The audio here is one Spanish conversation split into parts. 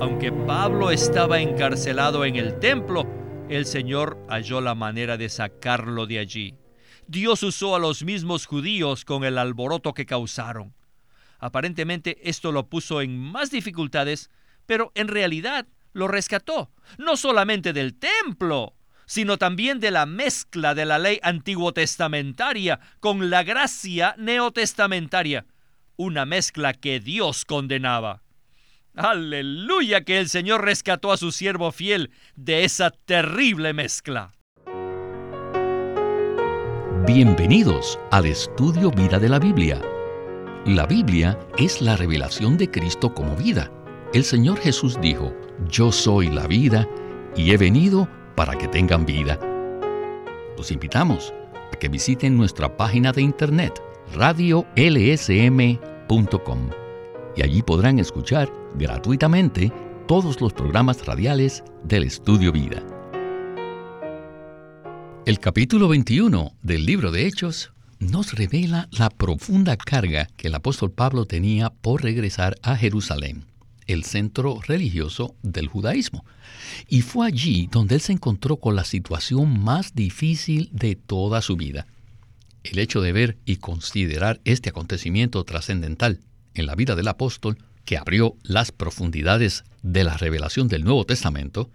Aunque Pablo estaba encarcelado en el templo, el Señor halló la manera de sacarlo de allí. Dios usó a los mismos judíos con el alboroto que causaron. Aparentemente esto lo puso en más dificultades, pero en realidad lo rescató, no solamente del templo, sino también de la mezcla de la ley antiguo testamentaria con la gracia neotestamentaria, una mezcla que Dios condenaba. Aleluya que el Señor rescató a su siervo fiel de esa terrible mezcla. Bienvenidos al estudio Vida de la Biblia. La Biblia es la revelación de Cristo como vida. El Señor Jesús dijo, Yo soy la vida y he venido para que tengan vida. Los invitamos a que visiten nuestra página de internet radiolsm.com y allí podrán escuchar gratuitamente todos los programas radiales del Estudio Vida. El capítulo 21 del libro de Hechos nos revela la profunda carga que el apóstol Pablo tenía por regresar a Jerusalén, el centro religioso del judaísmo. Y fue allí donde él se encontró con la situación más difícil de toda su vida. El hecho de ver y considerar este acontecimiento trascendental en la vida del apóstol, que abrió las profundidades de la revelación del Nuevo Testamento,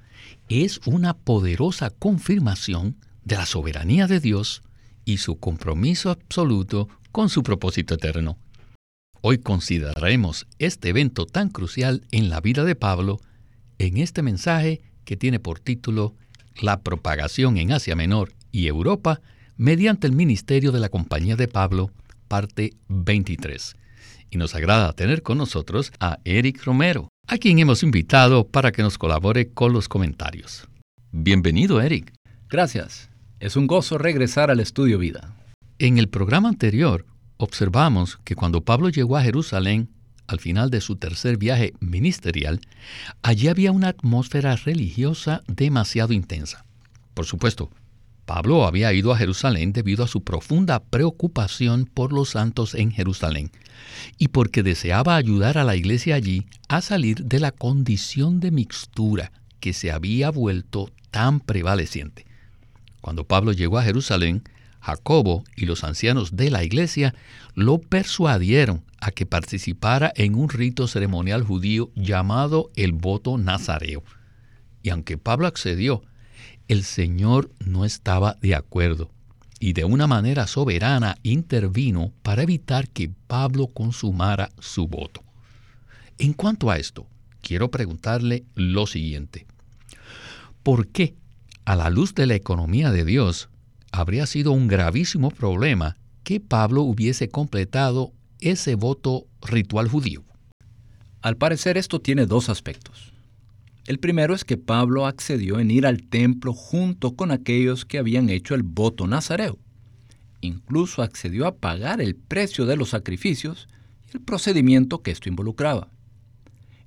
es una poderosa confirmación de la soberanía de Dios y su compromiso absoluto con su propósito eterno. Hoy consideraremos este evento tan crucial en la vida de Pablo en este mensaje que tiene por título La propagación en Asia Menor y Europa mediante el ministerio de la Compañía de Pablo, parte 23 y nos agrada tener con nosotros a Eric Romero, a quien hemos invitado para que nos colabore con los comentarios. Bienvenido, Eric. Gracias. Es un gozo regresar al estudio vida. En el programa anterior observamos que cuando Pablo llegó a Jerusalén, al final de su tercer viaje ministerial, allí había una atmósfera religiosa demasiado intensa. Por supuesto, Pablo había ido a Jerusalén debido a su profunda preocupación por los santos en Jerusalén y porque deseaba ayudar a la iglesia allí a salir de la condición de mixtura que se había vuelto tan prevaleciente. Cuando Pablo llegó a Jerusalén, Jacobo y los ancianos de la iglesia lo persuadieron a que participara en un rito ceremonial judío llamado el voto nazareo. Y aunque Pablo accedió, el Señor no estaba de acuerdo y de una manera soberana intervino para evitar que Pablo consumara su voto. En cuanto a esto, quiero preguntarle lo siguiente. ¿Por qué, a la luz de la economía de Dios, habría sido un gravísimo problema que Pablo hubiese completado ese voto ritual judío? Al parecer esto tiene dos aspectos. El primero es que Pablo accedió en ir al templo junto con aquellos que habían hecho el voto nazareo. Incluso accedió a pagar el precio de los sacrificios y el procedimiento que esto involucraba.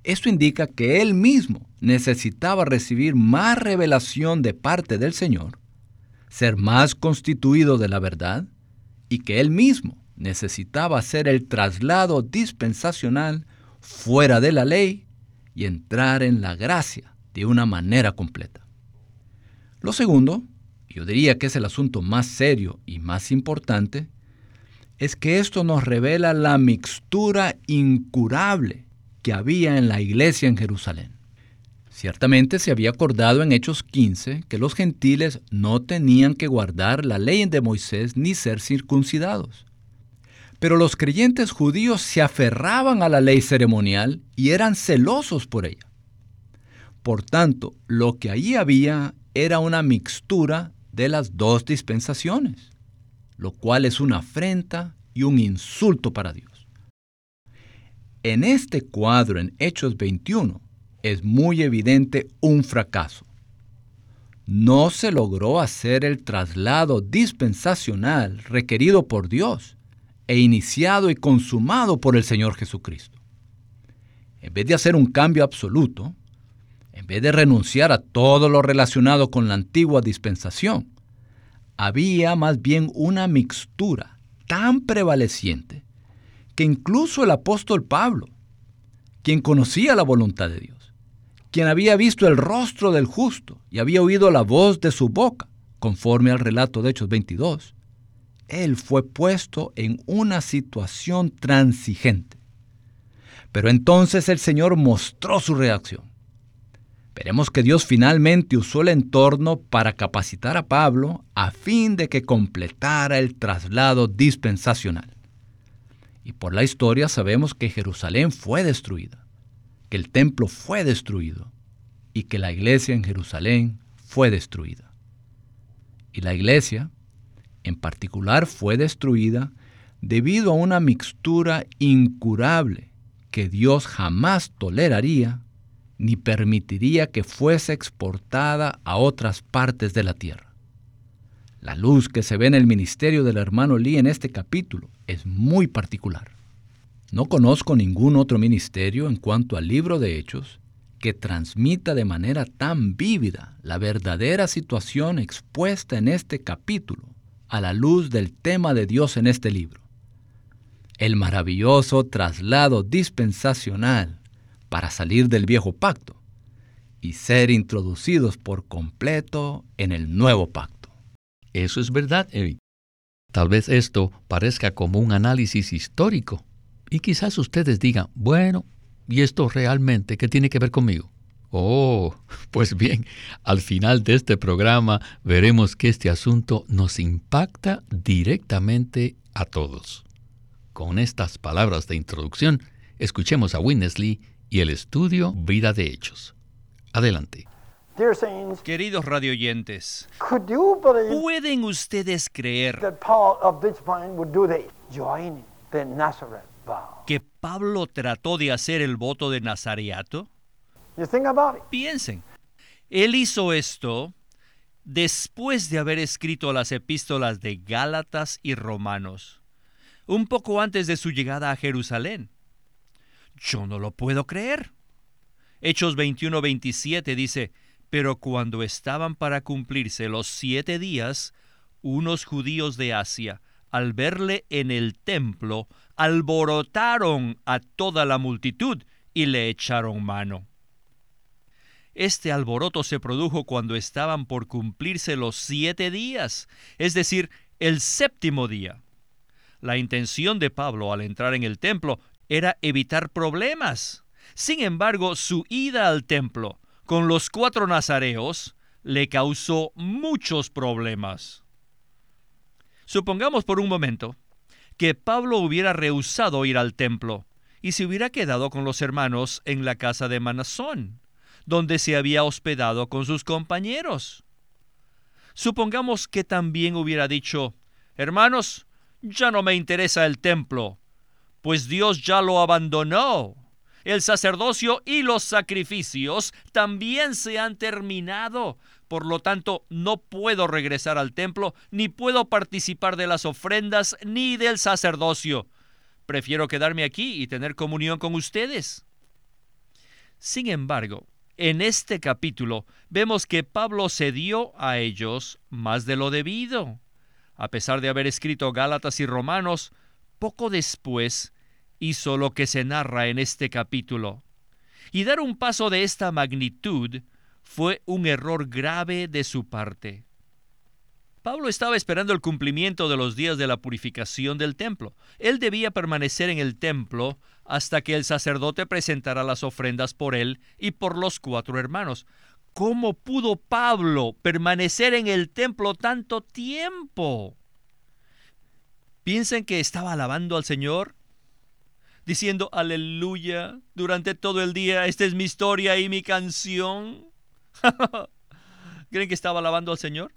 Esto indica que él mismo necesitaba recibir más revelación de parte del Señor, ser más constituido de la verdad y que él mismo necesitaba hacer el traslado dispensacional fuera de la ley y entrar en la gracia de una manera completa. Lo segundo, yo diría que es el asunto más serio y más importante, es que esto nos revela la mixtura incurable que había en la iglesia en Jerusalén. Ciertamente se había acordado en Hechos 15 que los gentiles no tenían que guardar la ley de Moisés ni ser circuncidados. Pero los creyentes judíos se aferraban a la ley ceremonial y eran celosos por ella. Por tanto, lo que allí había era una mixtura de las dos dispensaciones, lo cual es una afrenta y un insulto para Dios. En este cuadro en Hechos 21 es muy evidente un fracaso. No se logró hacer el traslado dispensacional requerido por Dios e iniciado y consumado por el Señor Jesucristo. En vez de hacer un cambio absoluto, en vez de renunciar a todo lo relacionado con la antigua dispensación, había más bien una mixtura tan prevaleciente que incluso el apóstol Pablo, quien conocía la voluntad de Dios, quien había visto el rostro del justo y había oído la voz de su boca, conforme al relato de Hechos 22, él fue puesto en una situación transigente. Pero entonces el Señor mostró su reacción. Veremos que Dios finalmente usó el entorno para capacitar a Pablo a fin de que completara el traslado dispensacional. Y por la historia sabemos que Jerusalén fue destruida, que el templo fue destruido y que la iglesia en Jerusalén fue destruida. Y la iglesia, en particular, fue destruida debido a una mixtura incurable que Dios jamás toleraría ni permitiría que fuese exportada a otras partes de la tierra. La luz que se ve en el ministerio del hermano Lee en este capítulo es muy particular. No conozco ningún otro ministerio en cuanto al libro de Hechos que transmita de manera tan vívida la verdadera situación expuesta en este capítulo a la luz del tema de Dios en este libro. El maravilloso traslado dispensacional para salir del viejo pacto y ser introducidos por completo en el nuevo pacto. Eso es verdad, Eric. Tal vez esto parezca como un análisis histórico y quizás ustedes digan, bueno, ¿y esto realmente qué tiene que ver conmigo? Oh, pues bien, al final de este programa veremos que este asunto nos impacta directamente a todos. Con estas palabras de introducción, escuchemos a Winnesley y el estudio Vida de Hechos. Adelante. Queridos radioyentes, ¿pueden ustedes creer que Pablo trató de hacer el voto de Nazareato? Piensen, él hizo esto después de haber escrito las epístolas de Gálatas y Romanos, un poco antes de su llegada a Jerusalén. Yo no lo puedo creer. Hechos 21-27 dice, pero cuando estaban para cumplirse los siete días, unos judíos de Asia, al verle en el templo, alborotaron a toda la multitud y le echaron mano. Este alboroto se produjo cuando estaban por cumplirse los siete días, es decir, el séptimo día. La intención de Pablo al entrar en el templo era evitar problemas. Sin embargo, su ida al templo con los cuatro nazareos le causó muchos problemas. Supongamos por un momento que Pablo hubiera rehusado ir al templo y se hubiera quedado con los hermanos en la casa de Manasón, donde se había hospedado con sus compañeros. Supongamos que también hubiera dicho, hermanos, ya no me interesa el templo, pues Dios ya lo abandonó. El sacerdocio y los sacrificios también se han terminado. Por lo tanto, no puedo regresar al templo, ni puedo participar de las ofrendas, ni del sacerdocio. Prefiero quedarme aquí y tener comunión con ustedes. Sin embargo, en este capítulo vemos que Pablo cedió a ellos más de lo debido. A pesar de haber escrito Gálatas y Romanos, poco después hizo lo que se narra en este capítulo. Y dar un paso de esta magnitud fue un error grave de su parte. Pablo estaba esperando el cumplimiento de los días de la purificación del templo. Él debía permanecer en el templo hasta que el sacerdote presentara las ofrendas por él y por los cuatro hermanos. ¿Cómo pudo Pablo permanecer en el templo tanto tiempo? Piensen que estaba alabando al Señor, diciendo aleluya durante todo el día, esta es mi historia y mi canción. ¿Creen que estaba alabando al Señor?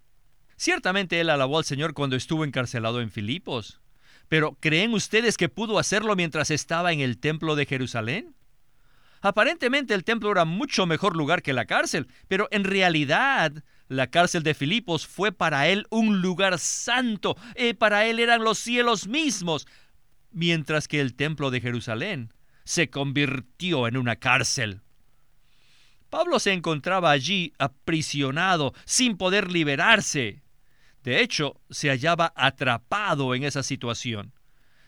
Ciertamente él alabó al Señor cuando estuvo encarcelado en Filipos, pero ¿creen ustedes que pudo hacerlo mientras estaba en el templo de Jerusalén? Aparentemente el templo era mucho mejor lugar que la cárcel, pero en realidad la cárcel de Filipos fue para él un lugar santo, eh, para él eran los cielos mismos, mientras que el templo de Jerusalén se convirtió en una cárcel. Pablo se encontraba allí aprisionado, sin poder liberarse. De hecho, se hallaba atrapado en esa situación.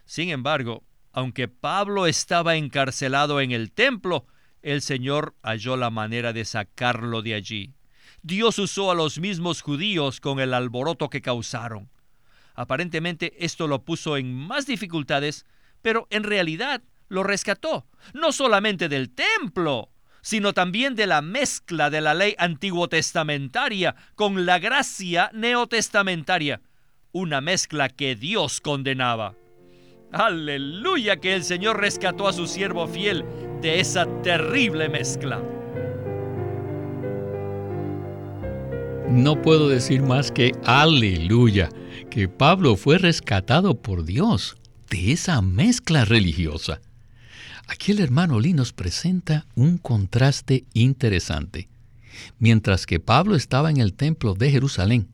Sin embargo, aunque Pablo estaba encarcelado en el templo, el Señor halló la manera de sacarlo de allí. Dios usó a los mismos judíos con el alboroto que causaron. Aparentemente esto lo puso en más dificultades, pero en realidad lo rescató, no solamente del templo, sino también de la mezcla de la ley antiguo testamentaria con la gracia neotestamentaria, una mezcla que Dios condenaba. Aleluya que el Señor rescató a su siervo fiel de esa terrible mezcla. No puedo decir más que aleluya, que Pablo fue rescatado por Dios de esa mezcla religiosa. Aquí el hermano Lee nos presenta un contraste interesante. Mientras que Pablo estaba en el templo de Jerusalén,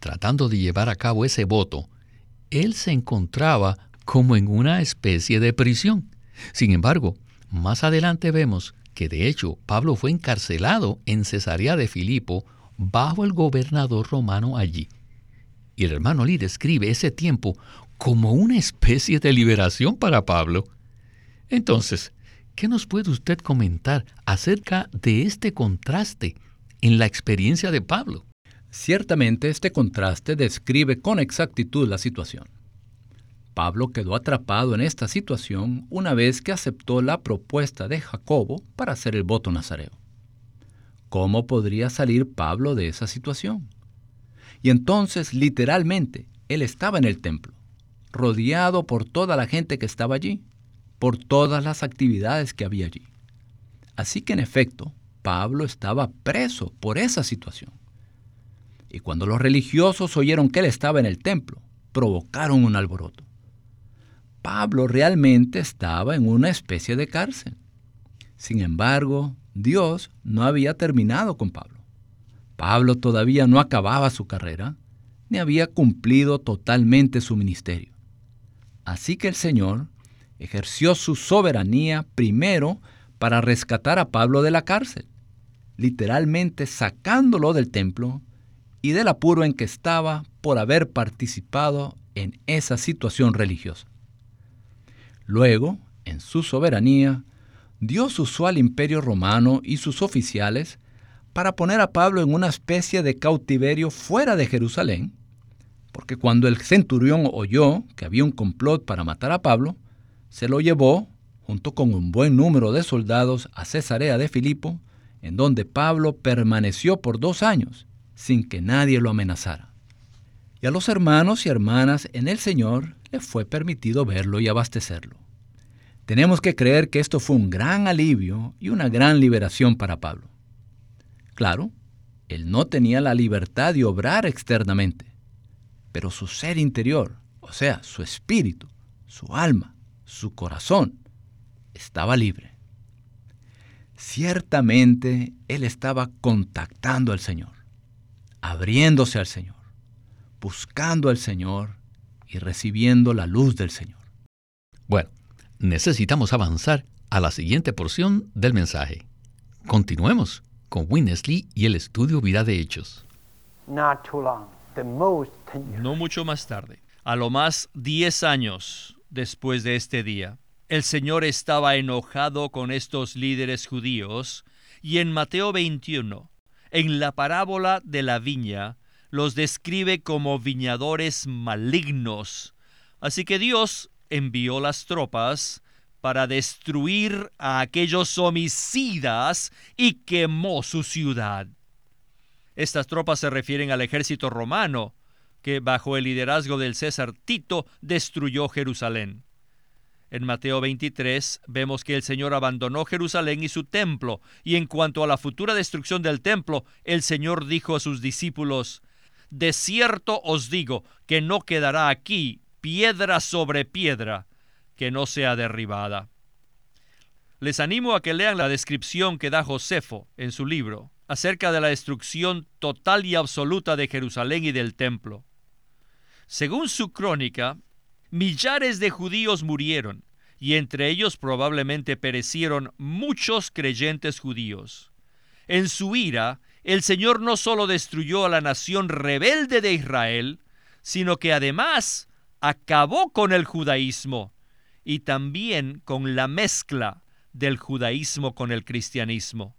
tratando de llevar a cabo ese voto, él se encontraba como en una especie de prisión. Sin embargo, más adelante vemos que de hecho Pablo fue encarcelado en Cesarea de Filipo bajo el gobernador romano allí. Y el hermano Lee describe ese tiempo como una especie de liberación para Pablo. Entonces, ¿qué nos puede usted comentar acerca de este contraste en la experiencia de Pablo? Ciertamente este contraste describe con exactitud la situación. Pablo quedó atrapado en esta situación una vez que aceptó la propuesta de Jacobo para hacer el voto nazareo. ¿Cómo podría salir Pablo de esa situación? Y entonces, literalmente, él estaba en el templo, rodeado por toda la gente que estaba allí, por todas las actividades que había allí. Así que en efecto, Pablo estaba preso por esa situación. Y cuando los religiosos oyeron que él estaba en el templo, provocaron un alboroto. Pablo realmente estaba en una especie de cárcel. Sin embargo, Dios no había terminado con Pablo. Pablo todavía no acababa su carrera, ni había cumplido totalmente su ministerio. Así que el Señor ejerció su soberanía primero para rescatar a Pablo de la cárcel, literalmente sacándolo del templo y del apuro en que estaba por haber participado en esa situación religiosa. Luego, en su soberanía, Dios usó al imperio romano y sus oficiales para poner a Pablo en una especie de cautiverio fuera de Jerusalén, porque cuando el centurión oyó que había un complot para matar a Pablo, se lo llevó, junto con un buen número de soldados, a Cesarea de Filipo, en donde Pablo permaneció por dos años, sin que nadie lo amenazara. Y a los hermanos y hermanas en el Señor le fue permitido verlo y abastecerlo. Tenemos que creer que esto fue un gran alivio y una gran liberación para Pablo. Claro, él no tenía la libertad de obrar externamente, pero su ser interior, o sea, su espíritu, su alma, su corazón, estaba libre. Ciertamente él estaba contactando al Señor, abriéndose al Señor, buscando al Señor y recibiendo la luz del Señor. Bueno, necesitamos avanzar a la siguiente porción del mensaje. Continuemos con Winnesley y el estudio Vida de Hechos. No mucho más tarde, a lo más 10 años después de este día, el Señor estaba enojado con estos líderes judíos y en Mateo 21, en la parábola de la viña, los describe como viñadores malignos. Así que Dios envió las tropas para destruir a aquellos homicidas y quemó su ciudad. Estas tropas se refieren al ejército romano, que bajo el liderazgo del César Tito destruyó Jerusalén. En Mateo 23 vemos que el Señor abandonó Jerusalén y su templo, y en cuanto a la futura destrucción del templo, el Señor dijo a sus discípulos, De cierto os digo que no quedará aquí piedra sobre piedra que no sea derribada. Les animo a que lean la descripción que da Josefo en su libro acerca de la destrucción total y absoluta de Jerusalén y del templo. Según su crónica, millares de judíos murieron, y entre ellos probablemente perecieron muchos creyentes judíos. En su ira, el Señor no solo destruyó a la nación rebelde de Israel, sino que además acabó con el judaísmo y también con la mezcla del judaísmo con el cristianismo.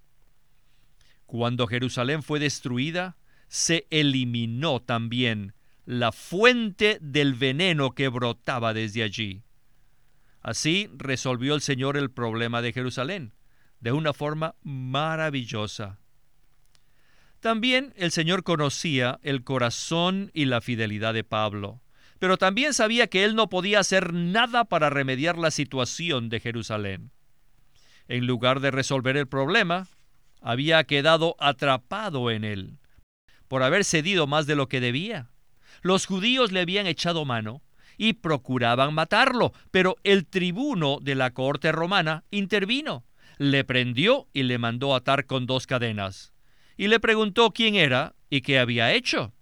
Cuando Jerusalén fue destruida, se eliminó también la fuente del veneno que brotaba desde allí. Así resolvió el Señor el problema de Jerusalén, de una forma maravillosa. También el Señor conocía el corazón y la fidelidad de Pablo, pero también sabía que él no podía hacer nada para remediar la situación de Jerusalén. En lugar de resolver el problema, había quedado atrapado en él, por haber cedido más de lo que debía. Los judíos le habían echado mano y procuraban matarlo, pero el tribuno de la corte romana intervino, le prendió y le mandó atar con dos cadenas, y le preguntó quién era y qué había hecho.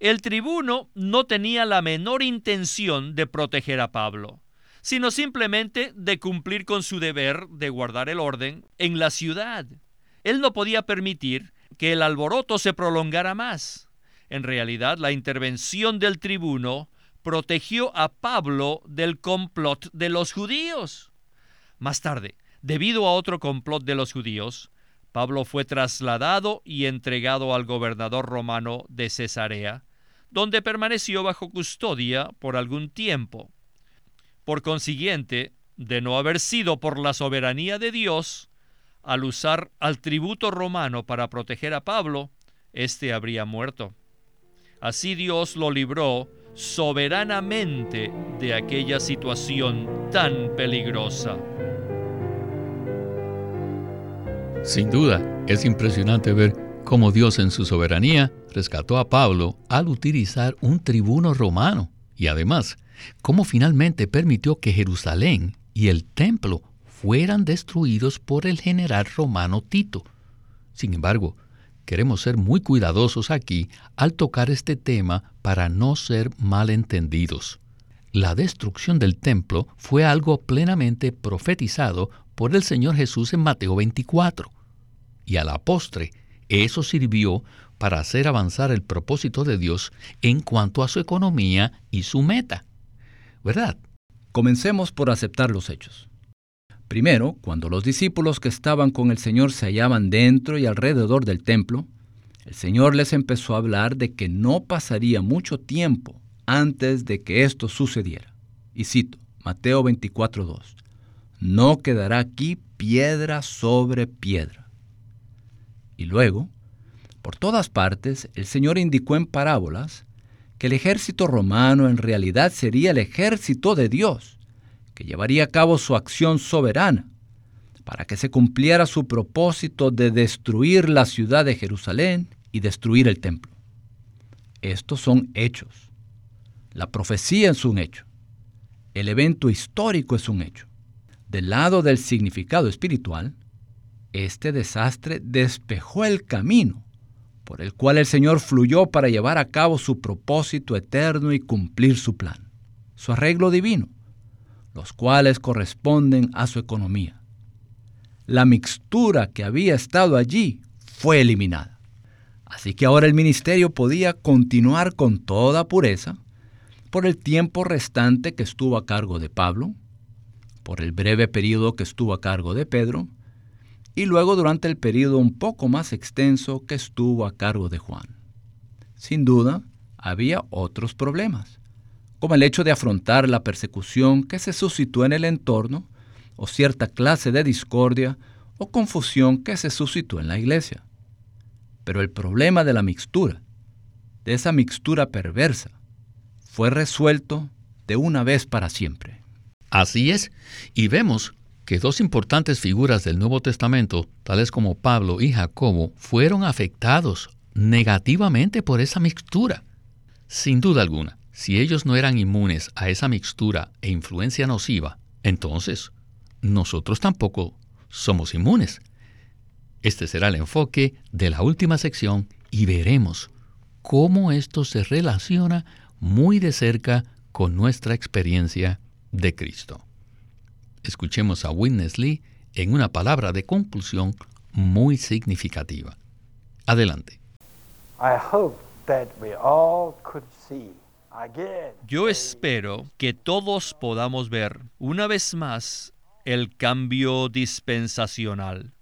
El tribuno no tenía la menor intención de proteger a Pablo, sino simplemente de cumplir con su deber de guardar el orden en la ciudad. Él no podía permitir que el alboroto se prolongara más. En realidad, la intervención del tribuno protegió a Pablo del complot de los judíos. Más tarde, debido a otro complot de los judíos, Pablo fue trasladado y entregado al gobernador romano de Cesarea, donde permaneció bajo custodia por algún tiempo. Por consiguiente, de no haber sido por la soberanía de Dios, al usar al tributo romano para proteger a Pablo, éste habría muerto. Así Dios lo libró soberanamente de aquella situación tan peligrosa. Sin duda, es impresionante ver cómo Dios en su soberanía rescató a Pablo al utilizar un tribuno romano y además cómo finalmente permitió que Jerusalén y el templo fueran destruidos por el general romano Tito. Sin embargo, queremos ser muy cuidadosos aquí al tocar este tema para no ser malentendidos. La destrucción del templo fue algo plenamente profetizado por el Señor Jesús en Mateo 24. Y a la postre, eso sirvió para hacer avanzar el propósito de Dios en cuanto a su economía y su meta. ¿Verdad? Comencemos por aceptar los hechos. Primero, cuando los discípulos que estaban con el Señor se hallaban dentro y alrededor del templo, el Señor les empezó a hablar de que no pasaría mucho tiempo antes de que esto sucediera. Y cito, Mateo 24:2, no quedará aquí piedra sobre piedra. Y luego, por todas partes, el Señor indicó en parábolas que el ejército romano en realidad sería el ejército de Dios que llevaría a cabo su acción soberana para que se cumpliera su propósito de destruir la ciudad de Jerusalén y destruir el templo. Estos son hechos. La profecía es un hecho. El evento histórico es un hecho. Del lado del significado espiritual, este desastre despejó el camino por el cual el Señor fluyó para llevar a cabo su propósito eterno y cumplir su plan, su arreglo divino los cuales corresponden a su economía. La mixtura que había estado allí fue eliminada. Así que ahora el ministerio podía continuar con toda pureza por el tiempo restante que estuvo a cargo de Pablo, por el breve periodo que estuvo a cargo de Pedro, y luego durante el periodo un poco más extenso que estuvo a cargo de Juan. Sin duda, había otros problemas como el hecho de afrontar la persecución que se suscitó en el entorno, o cierta clase de discordia o confusión que se suscitó en la iglesia. Pero el problema de la mixtura, de esa mixtura perversa, fue resuelto de una vez para siempre. Así es, y vemos que dos importantes figuras del Nuevo Testamento, tales como Pablo y Jacobo, fueron afectados negativamente por esa mixtura. Sin duda alguna, si ellos no eran inmunes a esa mixtura e influencia nociva, entonces nosotros tampoco somos inmunes. Este será el enfoque de la última sección y veremos cómo esto se relaciona muy de cerca con nuestra experiencia de Cristo. Escuchemos a Witness Lee en una palabra de conclusión muy significativa. Adelante. Yo espero que todos podamos ver una vez más el cambio dispensacional.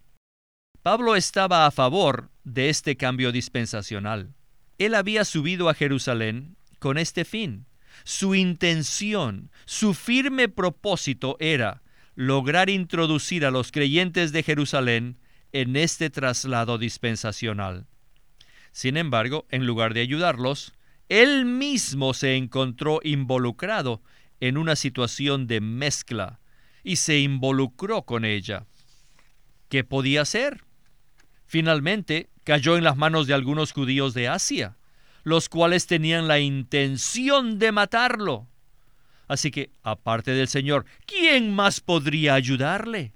Pablo estaba a favor de este cambio dispensacional. Él había subido a Jerusalén con este fin. Su intención, su firme propósito era lograr introducir a los creyentes de Jerusalén en este traslado dispensacional. Sin embargo, en lugar de ayudarlos, él mismo se encontró involucrado en una situación de mezcla y se involucró con ella. ¿Qué podía hacer? Finalmente cayó en las manos de algunos judíos de Asia, los cuales tenían la intención de matarlo. Así que, aparte del Señor, ¿quién más podría ayudarle?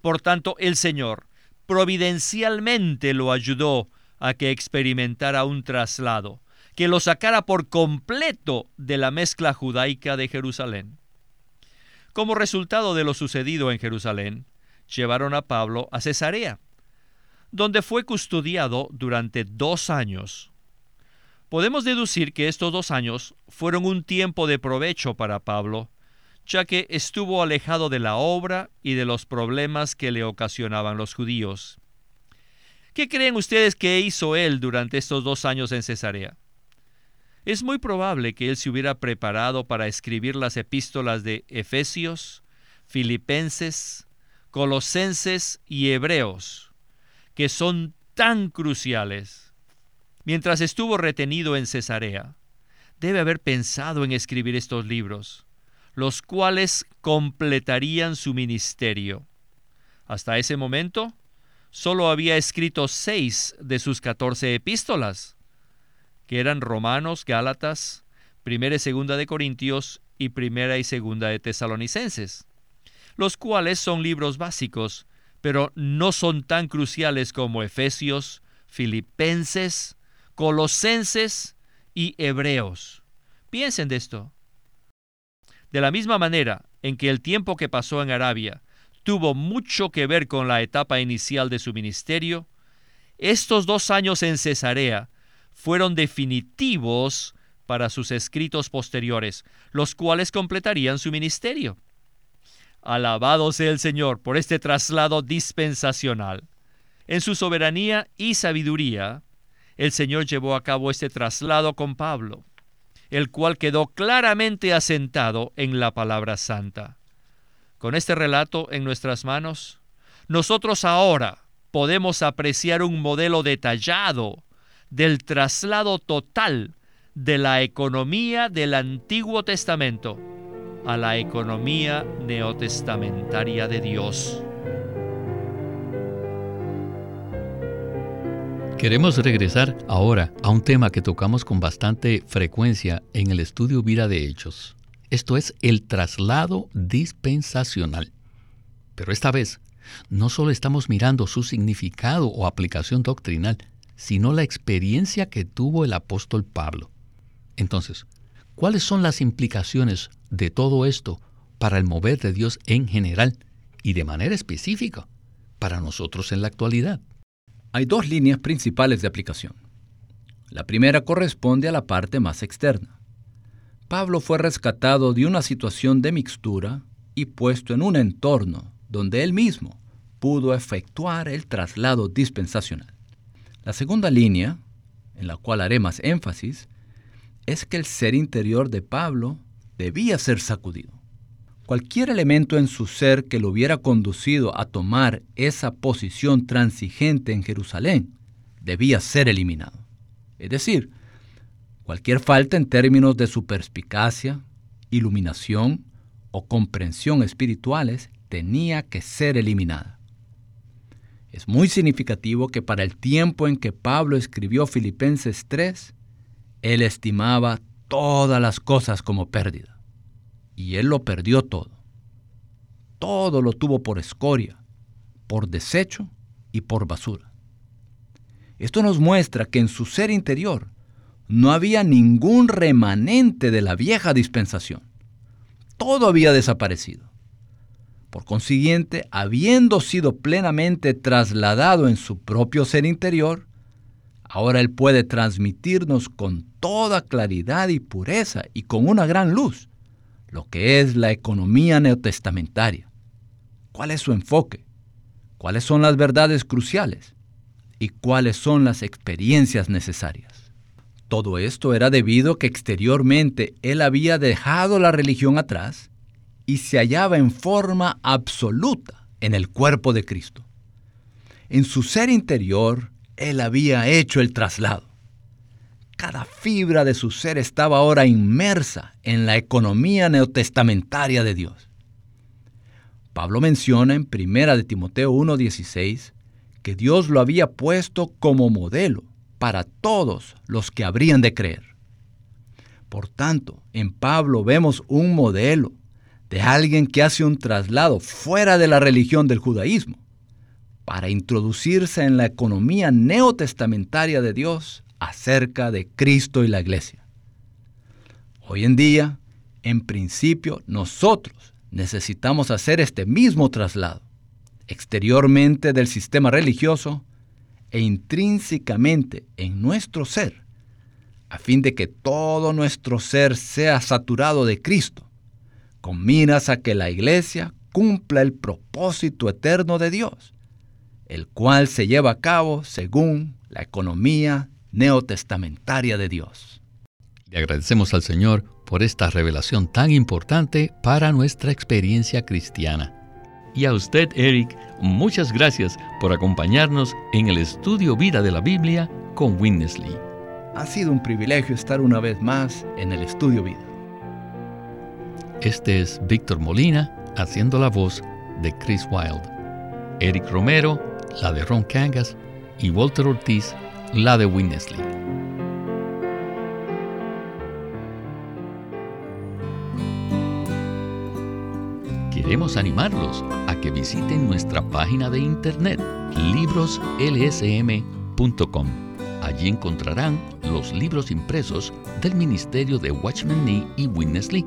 Por tanto, el Señor providencialmente lo ayudó a que experimentara un traslado, que lo sacara por completo de la mezcla judaica de Jerusalén. Como resultado de lo sucedido en Jerusalén, llevaron a Pablo a Cesarea, donde fue custodiado durante dos años. Podemos deducir que estos dos años fueron un tiempo de provecho para Pablo, ya que estuvo alejado de la obra y de los problemas que le ocasionaban los judíos. ¿Qué creen ustedes que hizo él durante estos dos años en Cesarea? Es muy probable que él se hubiera preparado para escribir las epístolas de Efesios, Filipenses, Colosenses y Hebreos, que son tan cruciales. Mientras estuvo retenido en Cesarea, debe haber pensado en escribir estos libros, los cuales completarían su ministerio. Hasta ese momento, solo había escrito seis de sus catorce epístolas, que eran Romanos, Gálatas, Primera y Segunda de Corintios y Primera y Segunda de Tesalonicenses, los cuales son libros básicos, pero no son tan cruciales como Efesios, Filipenses, Colosenses y Hebreos. Piensen de esto. De la misma manera en que el tiempo que pasó en Arabia tuvo mucho que ver con la etapa inicial de su ministerio, estos dos años en Cesarea fueron definitivos para sus escritos posteriores, los cuales completarían su ministerio. Alabado sea el Señor por este traslado dispensacional. En su soberanía y sabiduría, el Señor llevó a cabo este traslado con Pablo, el cual quedó claramente asentado en la palabra santa. Con este relato en nuestras manos, nosotros ahora podemos apreciar un modelo detallado del traslado total de la economía del Antiguo Testamento a la economía neotestamentaria de Dios. Queremos regresar ahora a un tema que tocamos con bastante frecuencia en el estudio Vida de Hechos. Esto es el traslado dispensacional. Pero esta vez, no solo estamos mirando su significado o aplicación doctrinal, sino la experiencia que tuvo el apóstol Pablo. Entonces, ¿cuáles son las implicaciones de todo esto para el mover de Dios en general y de manera específica para nosotros en la actualidad? Hay dos líneas principales de aplicación. La primera corresponde a la parte más externa. Pablo fue rescatado de una situación de mixtura y puesto en un entorno donde él mismo pudo efectuar el traslado dispensacional. La segunda línea, en la cual haré más énfasis, es que el ser interior de Pablo debía ser sacudido. Cualquier elemento en su ser que lo hubiera conducido a tomar esa posición transigente en Jerusalén debía ser eliminado. Es decir, Cualquier falta en términos de su perspicacia, iluminación o comprensión espirituales tenía que ser eliminada. Es muy significativo que para el tiempo en que Pablo escribió Filipenses 3, él estimaba todas las cosas como pérdida. Y él lo perdió todo. Todo lo tuvo por escoria, por desecho y por basura. Esto nos muestra que en su ser interior no había ningún remanente de la vieja dispensación. Todo había desaparecido. Por consiguiente, habiendo sido plenamente trasladado en su propio ser interior, ahora Él puede transmitirnos con toda claridad y pureza y con una gran luz lo que es la economía neotestamentaria, ¿Cuál es su enfoque? ¿Cuáles son las verdades cruciales? ¿Y cuáles son las experiencias necesarias? Todo esto era debido a que exteriormente él había dejado la religión atrás y se hallaba en forma absoluta en el cuerpo de Cristo. En su ser interior, él había hecho el traslado. Cada fibra de su ser estaba ahora inmersa en la economía neotestamentaria de Dios. Pablo menciona en 1 de Timoteo 1:16 que Dios lo había puesto como modelo para todos los que habrían de creer. Por tanto, en Pablo vemos un modelo de alguien que hace un traslado fuera de la religión del judaísmo para introducirse en la economía neotestamentaria de Dios acerca de Cristo y la iglesia. Hoy en día, en principio, nosotros necesitamos hacer este mismo traslado, exteriormente del sistema religioso e intrínsecamente en nuestro ser, a fin de que todo nuestro ser sea saturado de Cristo, con miras a que la iglesia cumpla el propósito eterno de Dios, el cual se lleva a cabo según la economía neotestamentaria de Dios. Le agradecemos al Señor por esta revelación tan importante para nuestra experiencia cristiana. Y a usted, Eric, muchas gracias por acompañarnos en el estudio Vida de la Biblia con Witness Lee. Ha sido un privilegio estar una vez más en el estudio Vida. Este es Víctor Molina haciendo la voz de Chris Wilde, Eric Romero, la de Ron Cangas y Walter Ortiz, la de Witness Lee. queremos animarlos a que visiten nuestra página de internet libroslsm.com. Allí encontrarán los libros impresos del Ministerio de Watchman Nee y Witness Lee,